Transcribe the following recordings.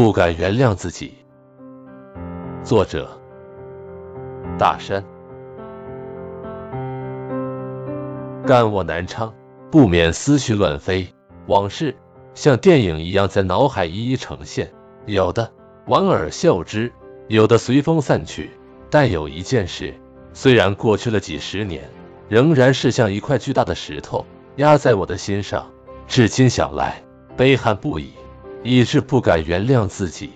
不敢原谅自己。作者：大山。干我南昌，不免思绪乱飞，往事像电影一样在脑海一一呈现，有的莞尔笑之，有的随风散去。但有一件事，虽然过去了几十年，仍然是像一块巨大的石头压在我的心上，至今想来悲憾不已，以致不敢原谅自己。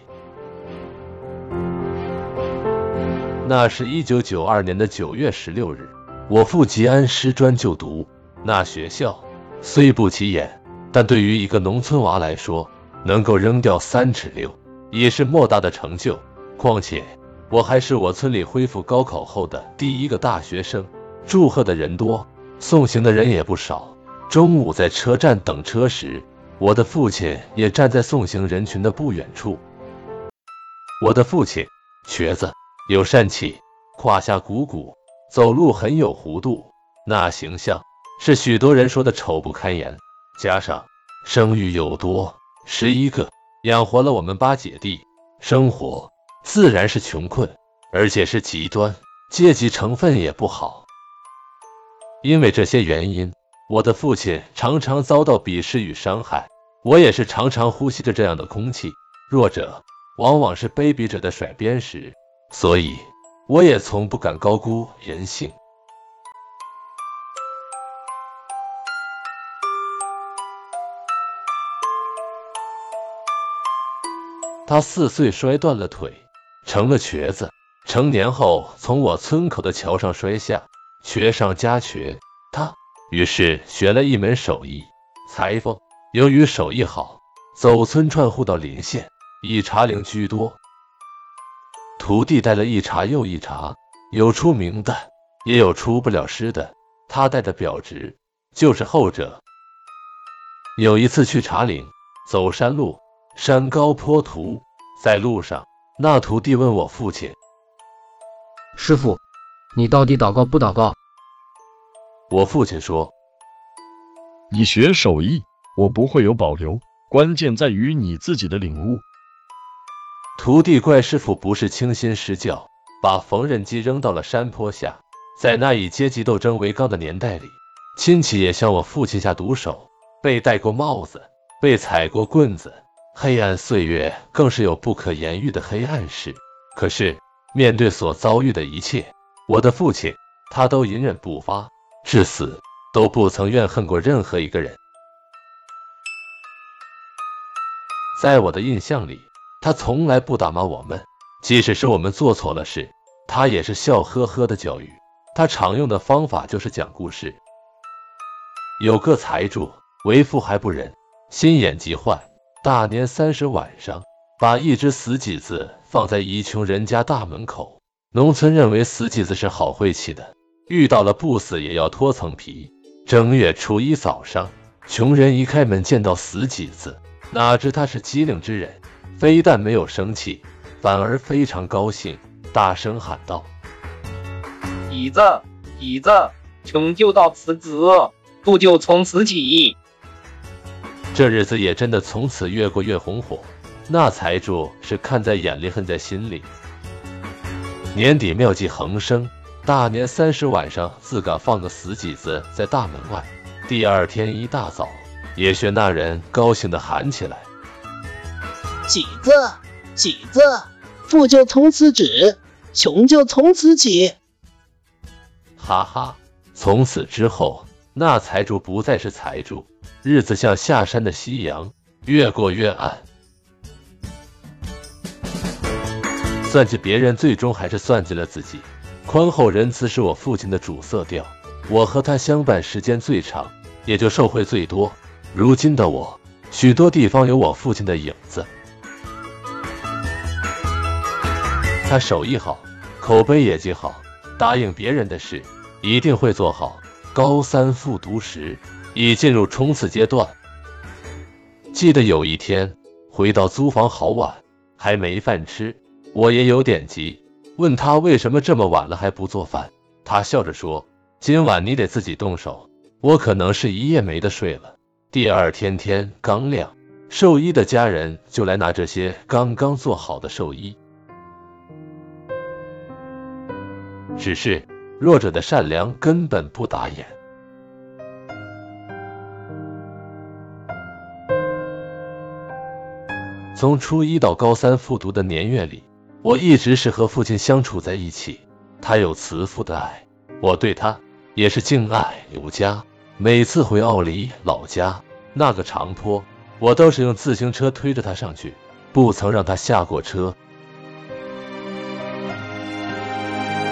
那是一九九二年的九月十六日，我赴吉安师专就读。那学校虽不起眼，但对于一个农村娃来说，能够扔掉三尺六，已是莫大的成就。况且。我还是我村里恢复高考后的第一个大学生，祝贺的人多，送行的人也不少。中午在车站等车时，我的父亲也站在送行人群的不远处。我的父亲瘸子，有疝气，胯下鼓鼓，走路很有弧度，那形象是许多人说的丑不堪言。加上生育有多，十一个，养活了我们八姐弟，生活。自然是穷困，而且是极端，阶级成分也不好。因为这些原因，我的父亲常常遭到鄙视与伤害，我也是常常呼吸着这样的空气。弱者往往是卑鄙者的甩鞭石，所以我也从不敢高估人性。他四岁摔断了腿。成了瘸子，成年后从我村口的桥上摔下，瘸上加瘸。他于是学了一门手艺，裁缝。由于手艺好，走村串户到邻县，以茶陵居多。徒弟带了一茬又一茬，有出名的，也有出不了师的。他带的表侄就是后者。有一次去茶陵，走山路，山高坡陡，在路上。那徒弟问我父亲：“师傅，你到底祷告不祷告？”我父亲说：“你学手艺，我不会有保留，关键在于你自己的领悟。”徒弟怪师傅不是倾心施教，把缝纫机扔到了山坡下。在那以阶级斗争为纲的年代里，亲戚也向我父亲下毒手，被戴过帽子，被踩过棍子。黑暗岁月更是有不可言喻的黑暗事。可是面对所遭遇的一切，我的父亲他都隐忍不发，至死都不曾怨恨过任何一个人。在我的印象里，他从来不打骂我们，即使是我们做错了事，他也是笑呵呵的教育。他常用的方法就是讲故事。有个财主为富还不仁，心眼极坏。大年三十晚上，把一只死麂子放在一穷人家大门口。农村认为死麂子是好晦气的，遇到了不死也要脱层皮。正月初一早上，穷人一开门见到死麂子，哪知他是机灵之人，非但没有生气，反而非常高兴，大声喊道：“椅子，椅子，穷就到此止，富就从此起。”这日子也真的从此越过越红火，那财主是看在眼里恨在心里。年底妙计横生，大年三十晚上自个放个死几子在大门外，第二天一大早，也学那人高兴的喊起来：“麂子，麂子，富就从此止，穷就从此起。”哈哈，从此之后，那财主不再是财主。日子像下山的夕阳，越过越暗。算计别人，最终还是算计了自己。宽厚仁慈是我父亲的主色调，我和他相伴时间最长，也就受贿最多。如今的我，许多地方有我父亲的影子。他手艺好，口碑也极好，答应别人的事一定会做好。高三复读时。已进入冲刺阶段。记得有一天回到租房好晚，还没饭吃，我也有点急，问他为什么这么晚了还不做饭。他笑着说：“今晚你得自己动手，我可能是一夜没得睡了。”第二天天刚亮，兽医的家人就来拿这些刚刚做好的寿衣。只是弱者的善良根本不打眼。从初一到高三复读的年月里，我一直是和父亲相处在一起。他有慈父的爱，我对他也是敬爱有加。每次回奥里老家那个长坡，我都是用自行车推着他上去，不曾让他下过车。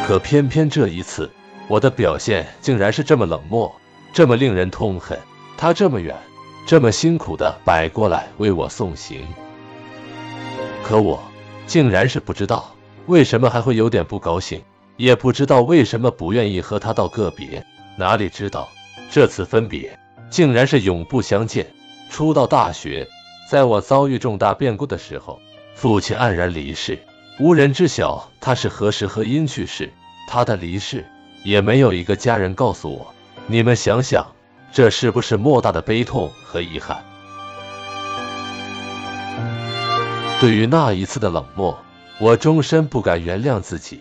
可偏偏这一次，我的表现竟然是这么冷漠，这么令人痛恨。他这么远，这么辛苦的摆过来为我送行，可我竟然是不知道为什么还会有点不高兴，也不知道为什么不愿意和他道个别。哪里知道这次分别竟然是永不相见。初到大学，在我遭遇重大变故的时候，父亲黯然离世，无人知晓他是何时何因去世。他的离世，也没有一个家人告诉我。你们想想，这是不是莫大的悲痛和遗憾？对于那一次的冷漠，我终身不敢原谅自己。